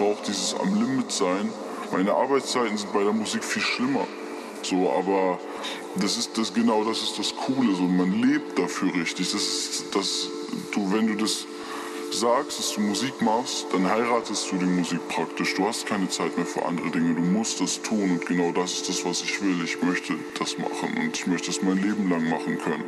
brauche dieses am Limit sein. Meine Arbeitszeiten sind bei der Musik viel schlimmer. So, aber das ist das genau das ist das Coole. So, man lebt dafür richtig. Das ist das, du, wenn du das sagst, dass du Musik machst, dann heiratest du die Musik praktisch. Du hast keine Zeit mehr für andere Dinge. Du musst das tun und genau das ist das, was ich will. Ich möchte das machen und ich möchte es mein Leben lang machen können.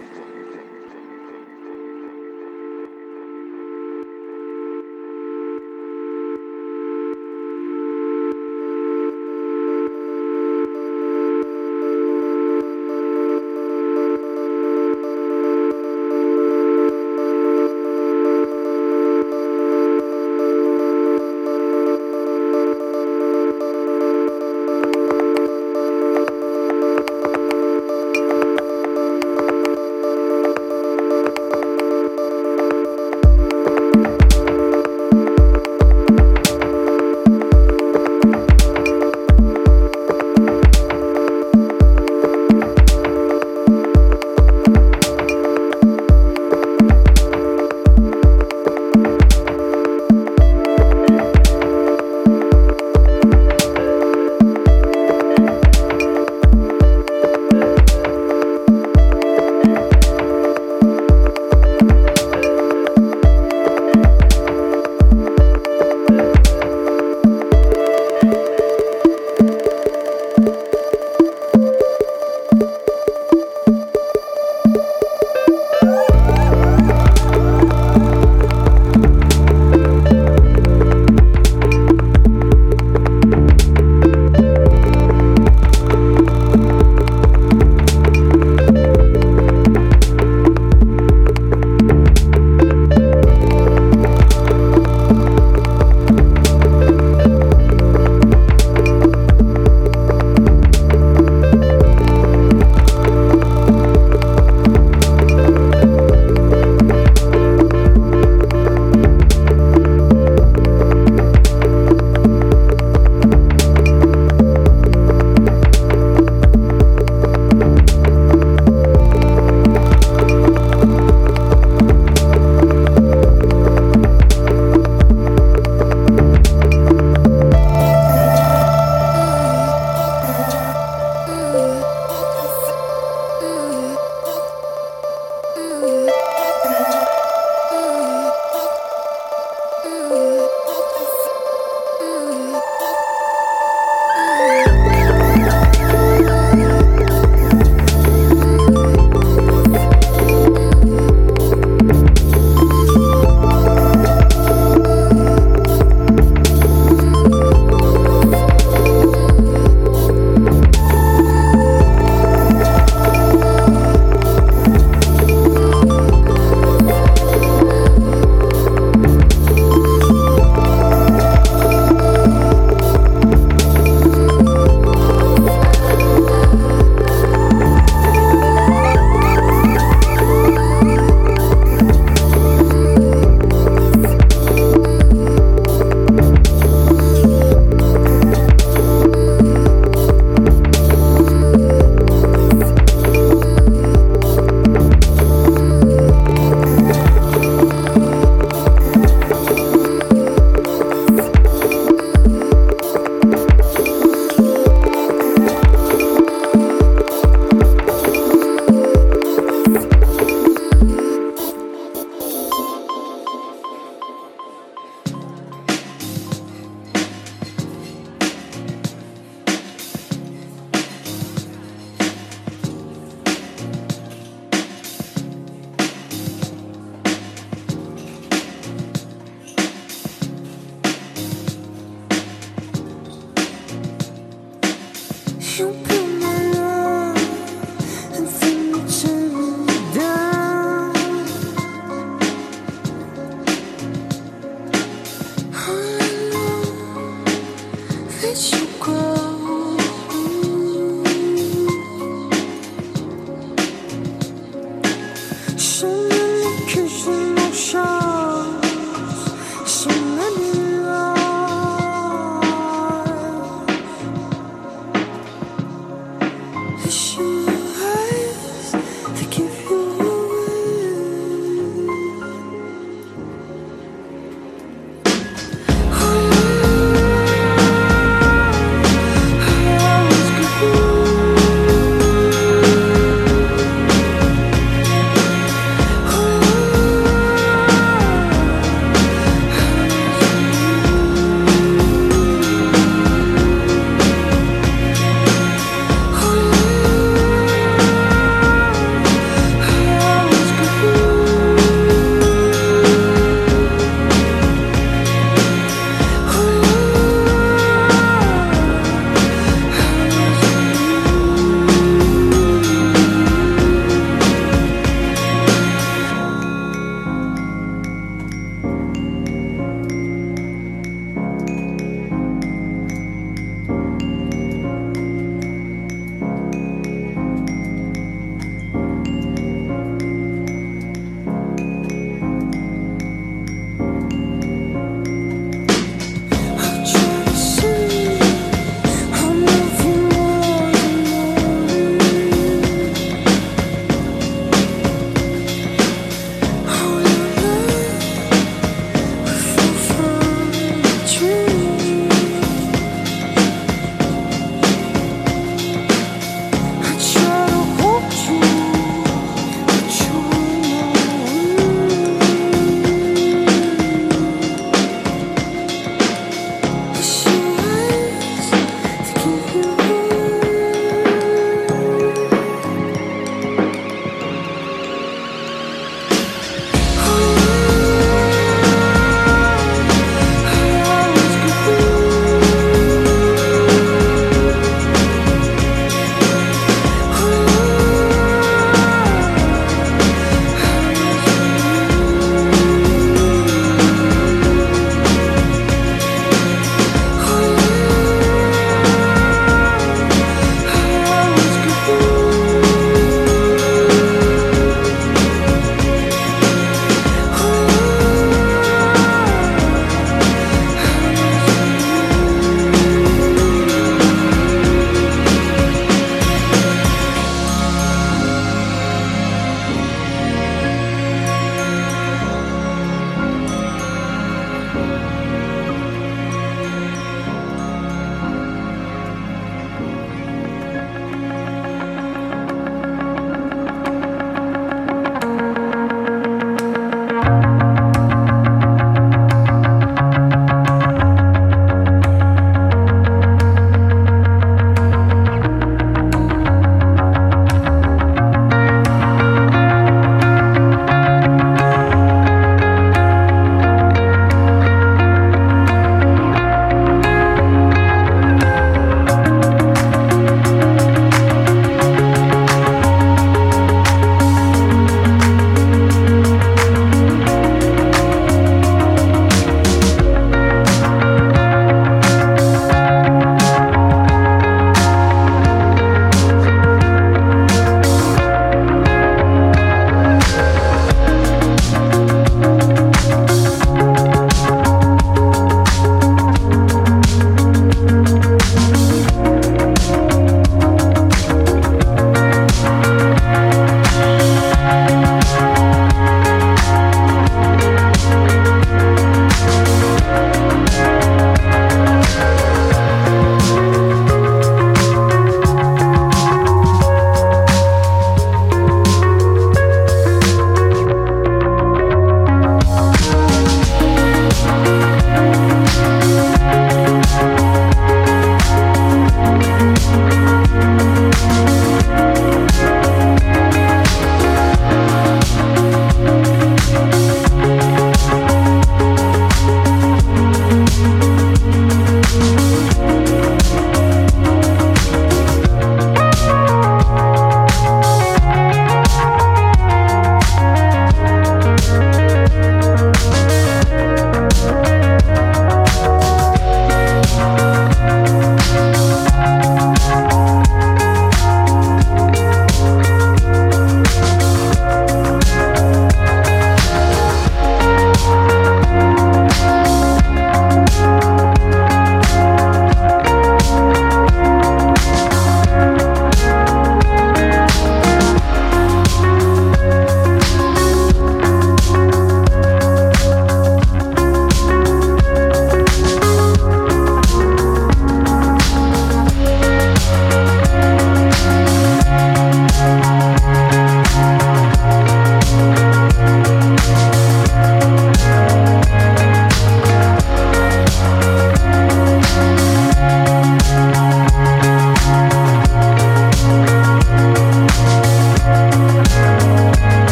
could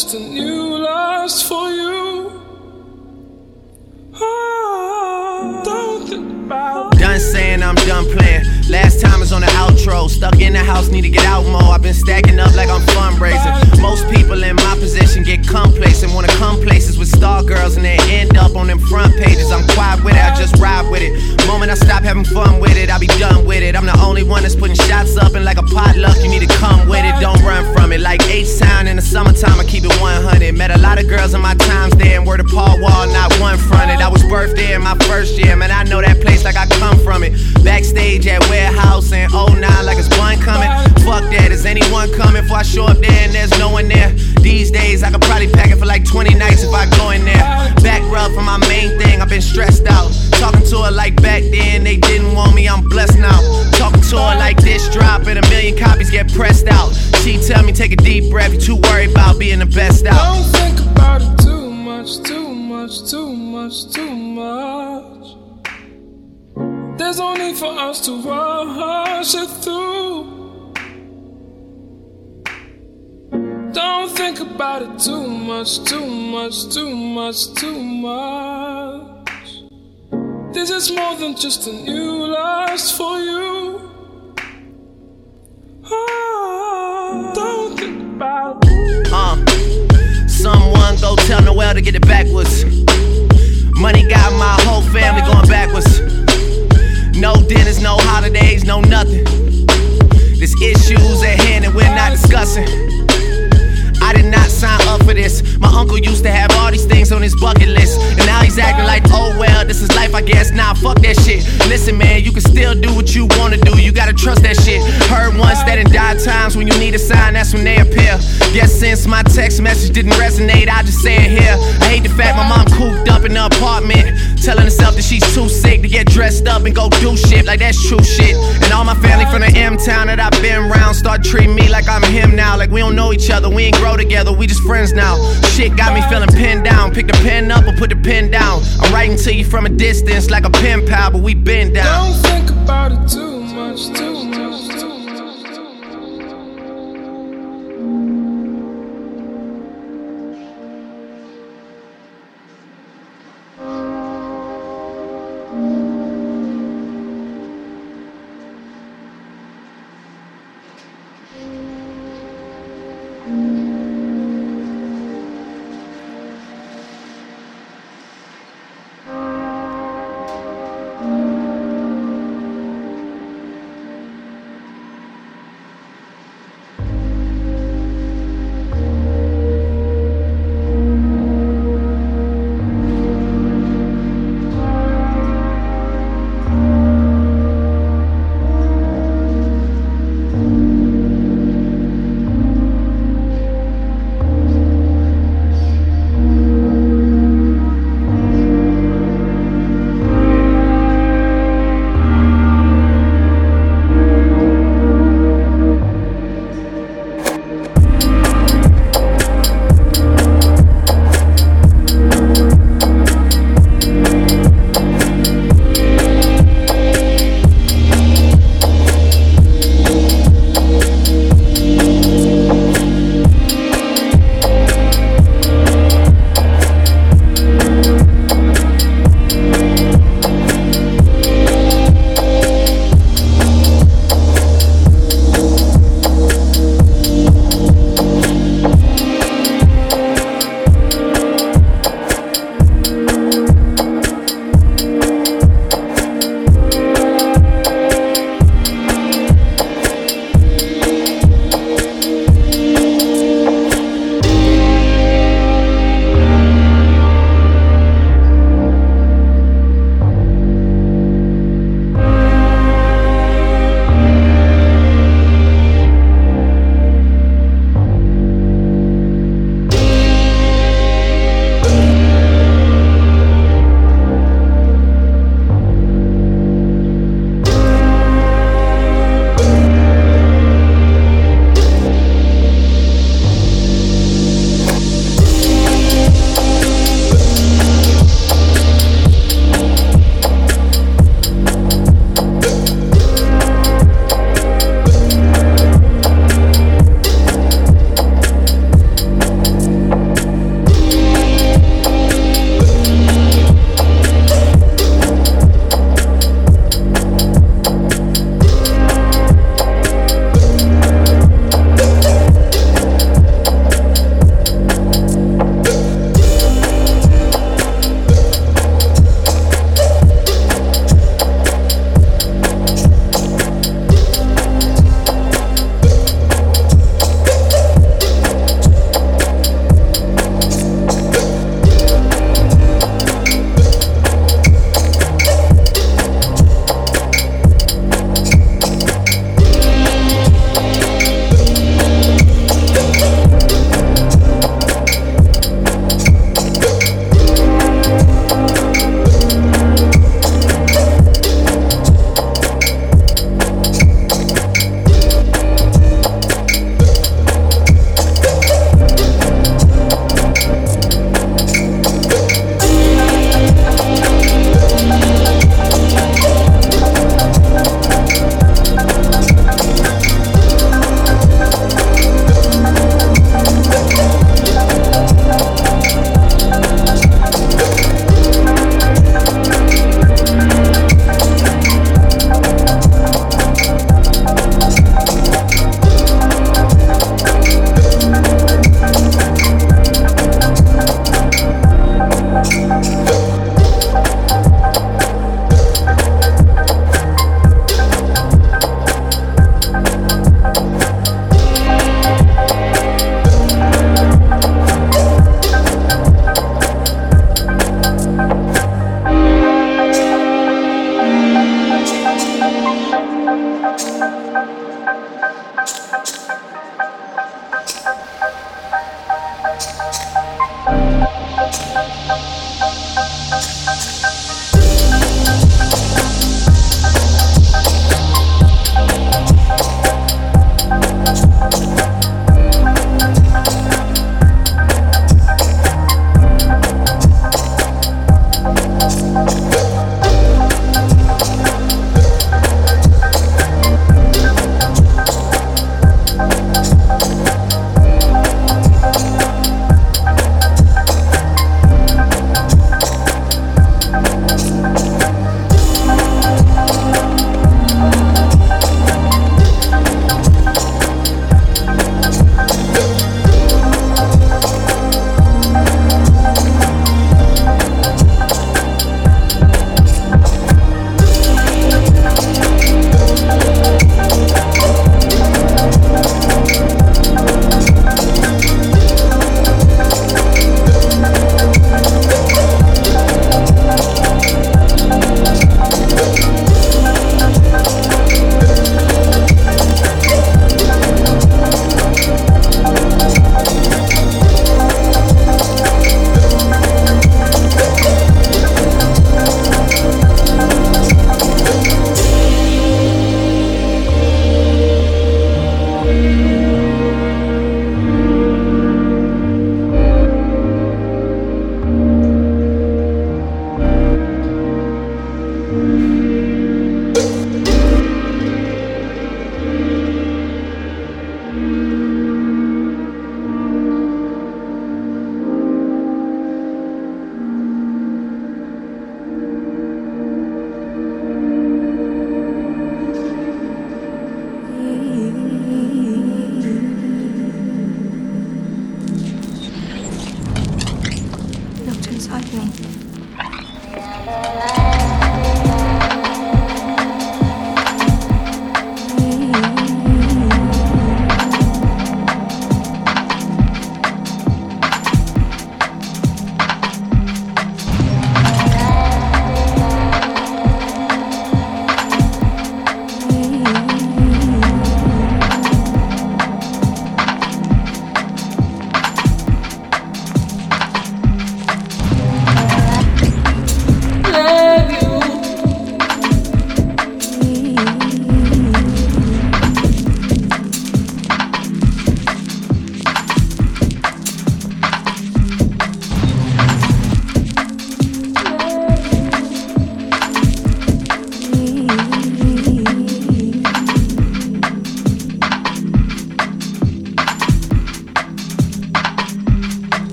just a new lust for you. Oh, don't think about Done saying I'm done playing. Last time is on the outro. Stuck in the house, need to get out more. I've been stacking up like I'm fundraising. Most people in my position get complacent. Wanna come places with star girls and they end up on them front pages. I'm quiet with it, I just ride with it. Moment I stop having fun with it, I'll be done with it. I'm the only one that's putting shots up and like a potluck, you need to come with it. Don't run from it. Like H Town in the summertime, I keep it 100. Met a lot of girls in my times there and word of Paul Wall, not one fronted. I was birthed there in my first year, man. I know that place like I come from it. Backstage at warehouse in 09 like it's one coming. Fuck that, is anyone coming? Before I show up there and there's no one there. These days I could probably pack it for like 20 nights if I go in there. Back rub for my main thing, I've been stressed out. Talking to her like back then, they didn't want me, I'm blessed now. Talking to her like this drop and a million copies get pressed out. She tell me take a deep breath, you too worried about being the best out. Don't think about it too much, too much, too much, too much. There's no need for us to rush it through. Don't think about it too much, too much, too much, too much. This is more than just a new lust for you. Oh, don't think about it. Uh, someone go tell Noel to get it backwards. Money got my whole family going backwards. No dinners, no holidays, no nothing. There's issues at hand and we're not discussing. I did not sign up for this. My uncle used to have all these things on his bucket list. And now he's acting like, oh well, this is life, I guess. Nah, fuck that shit. Listen, man, you can still do what you wanna do. You gotta trust that shit. Heard once that in dire times when you need a sign, that's when they appear. Guess since my text message didn't resonate, I just say it here. I hate the fact my mom cooped up in the apartment, telling herself that she's too sick to get dressed up and go do shit like that's true shit. And all my family from the M town that I've been around start treating me like I'm him now. Like we don't know each other, we ain't grow together, we just friends now. Shit got me feeling pinned down. Pick the pen up or put the pen down. I'm writing to you from a distance like a pen pal, but we been down. Don't think about it too much, too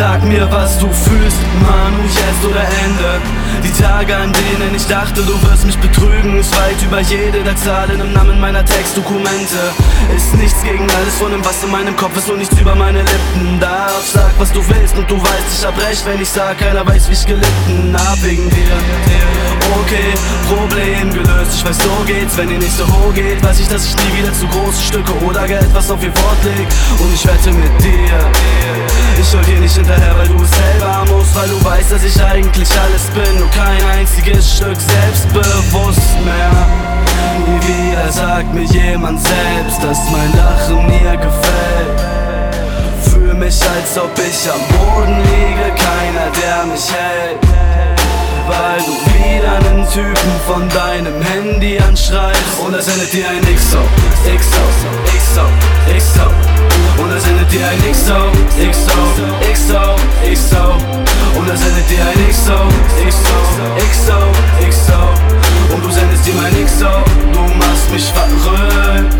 Sag mir, was du fühlst, Manu, jetzt oder Ende Die Tage, an denen ich dachte, du wirst mich betrügen, ist weit über jede der Zahlen im Namen meiner Textdokumente. Ist nichts gegen alles von dem, was in meinem Kopf ist und nichts über meine Lippen darf. Sag, was du willst und du weißt, ich hab recht, wenn ich sag, keiner weiß, wie ich gelitten hab wegen dir. Okay, Problem gelöst, ich weiß, so geht's, wenn nicht so hoch geht, weiß ich, dass ich nie wieder zu große Stücke oder Geld, was auf ihr Wort liegt. Und ich wette mit dir, ich hol dir nicht hinterher, weil du es selber musst, weil du weißt, dass ich eigentlich alles bin und kein einziges Stück selbstbewusst mehr. Nie wieder sagt mir jemand selbst, dass mein Lachen mir gefällt. Fühl mich, als ob ich am Boden liege, keiner, der mich hält. Weil du wieder einen Typen von deinem Handy anschreibst Und er sendet dir ein XO, XO, XO, XO Und er sendet dir ein XO, XO, XO, XO Und er sendet dir ein XO, XO, XO, XO Und du sendest ihm ein XO Du machst mich verrückt,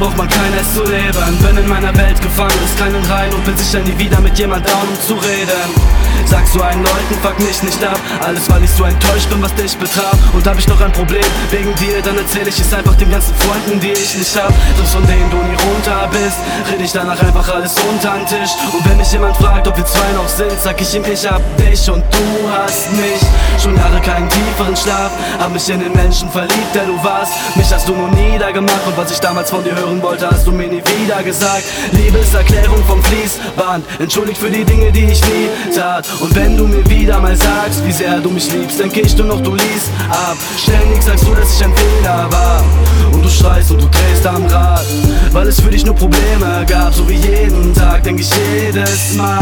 braucht man kein Netz zu leben. Bin in meiner Welt gefangen, ist keinen rein und bin sicher nie wieder mit jemand down, um zu reden. Sagst du einen Leuten, fuck mich nicht ab. Alles, weil ich so enttäuscht bin, was dich betraf. Und hab ich noch ein Problem wegen dir, dann erzähl ich es einfach den ganzen Freunden, die ich nicht hab. Doch von denen du nie runter bist, red ich danach einfach alles unter den Tisch. Und wenn mich jemand fragt, ob wir zwei noch sind, sag ich ihm, ich hab dich und du hast mich. Schon Jahre keinen tieferen Schlaf, hab mich in den Menschen verliebt, der du warst. Mich hast du nur niedergemacht und was ich damals von dir hören wollte, hast du mir nie wieder gesagt. Liebeserklärung vom Fließband, entschuldigt für die Dinge, die ich nie tat. Und wenn du mir wieder mal sagst, wie sehr du mich liebst, denke ich nur noch, du liest ab. Ständig sagst du, dass ich ein Fehler war. Und du schreist und du drehst am Rad, weil es für dich nur Probleme gab. So wie jeden Tag, denk ich jedes Mal.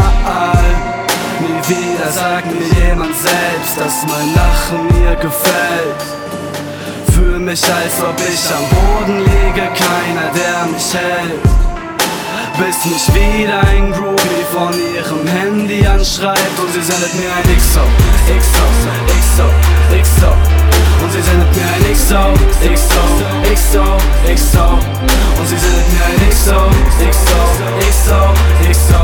Nie wieder sagt mir jemand selbst, dass mein Lachen mir gefällt. Fühl mich, als ob ich am Boden liege, keiner, der mich hält. Bis mich wieder ein Groupie von ihrem Handy anschreibt Und sie sendet mir ein XO, XO, XO, XO. Und sie sendet mir ein XO, XO, XO, XO. Und sie sendet mir ein XO, XO, XO, XO.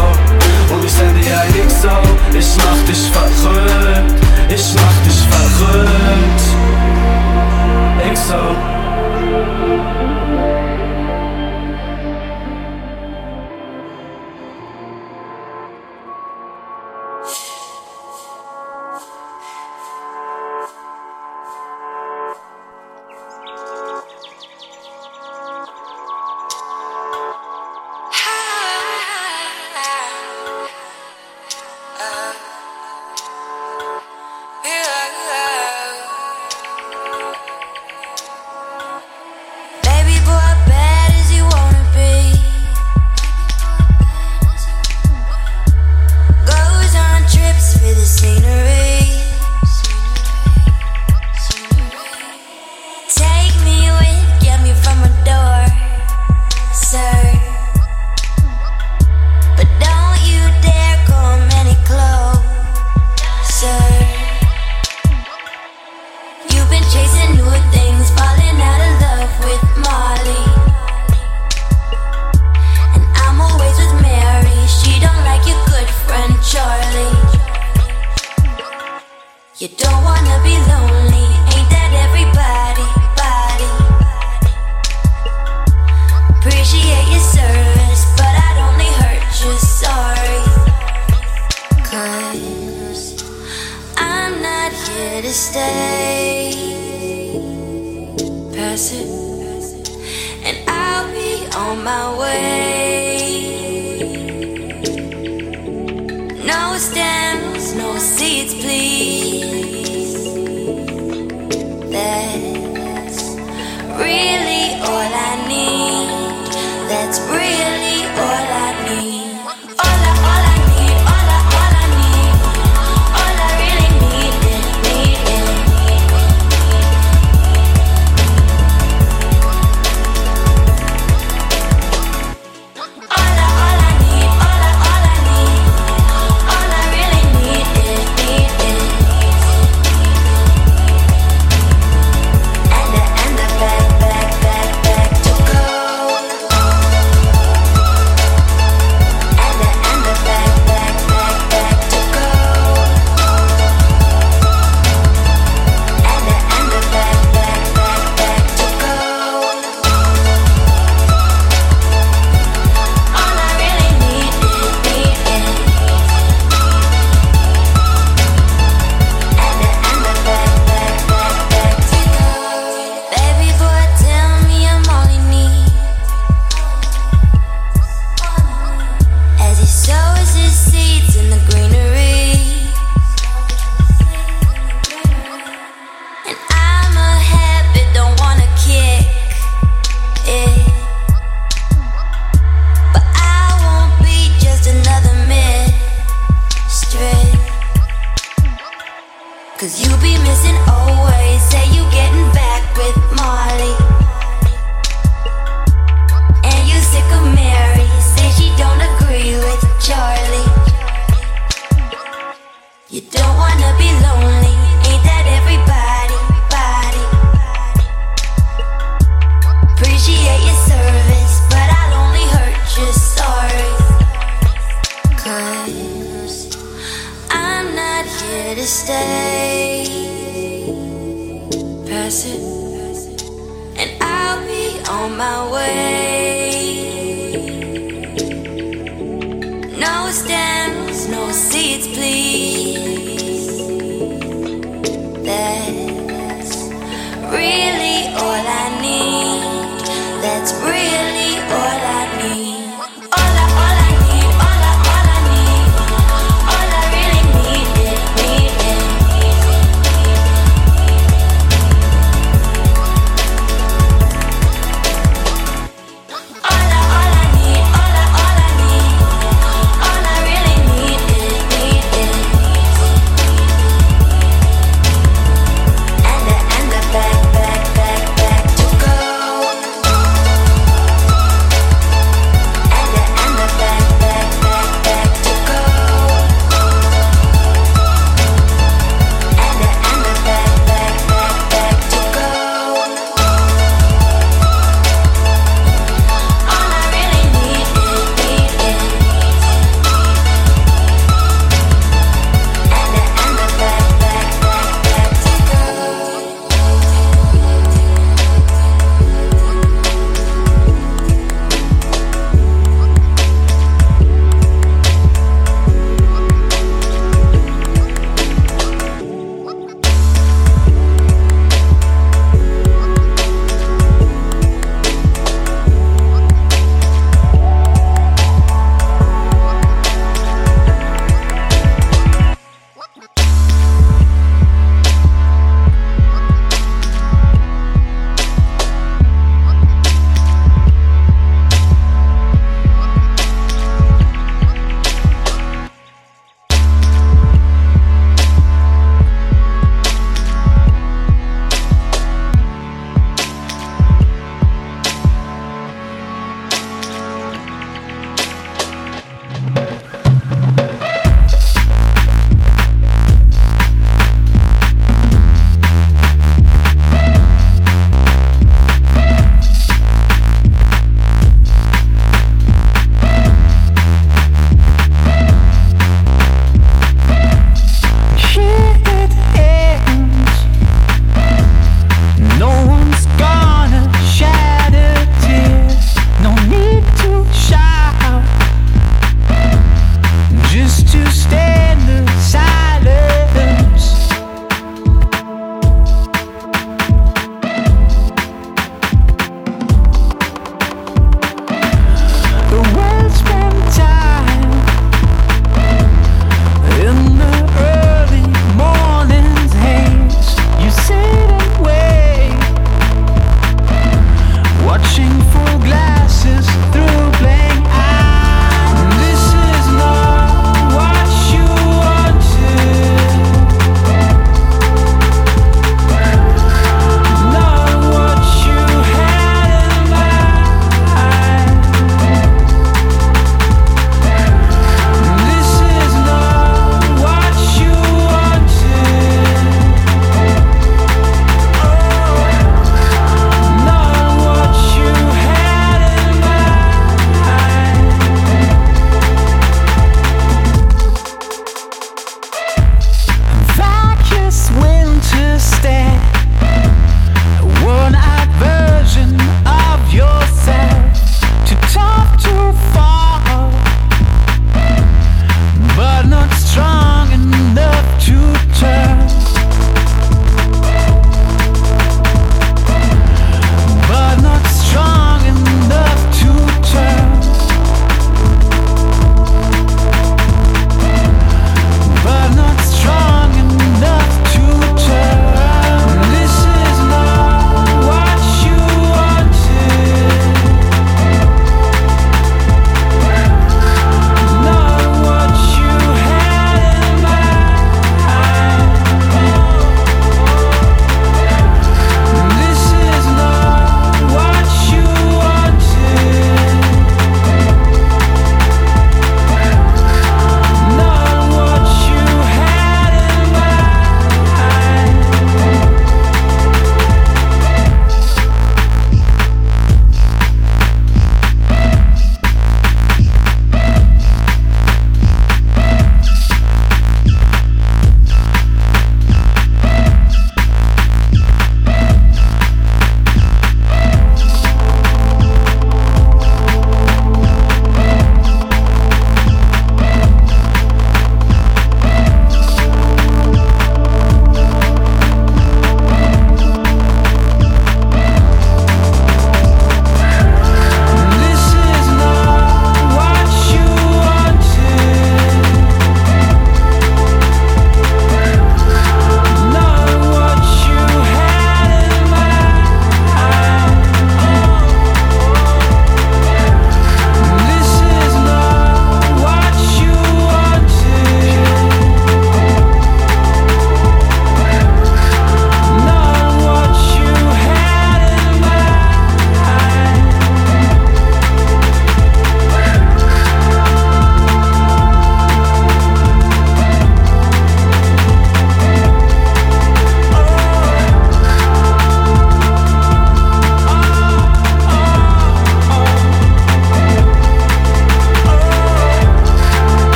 Und ich sende ihr ein XO Ich mach dich verrückt, ich mach dich verrückt. XO You don't wanna be lonely, ain't that everybody? Body. Appreciate your service, but I'd only hurt you. Sorry. Cause I'm not here to stay. Pass it, and I'll be on my way. All I need. That's really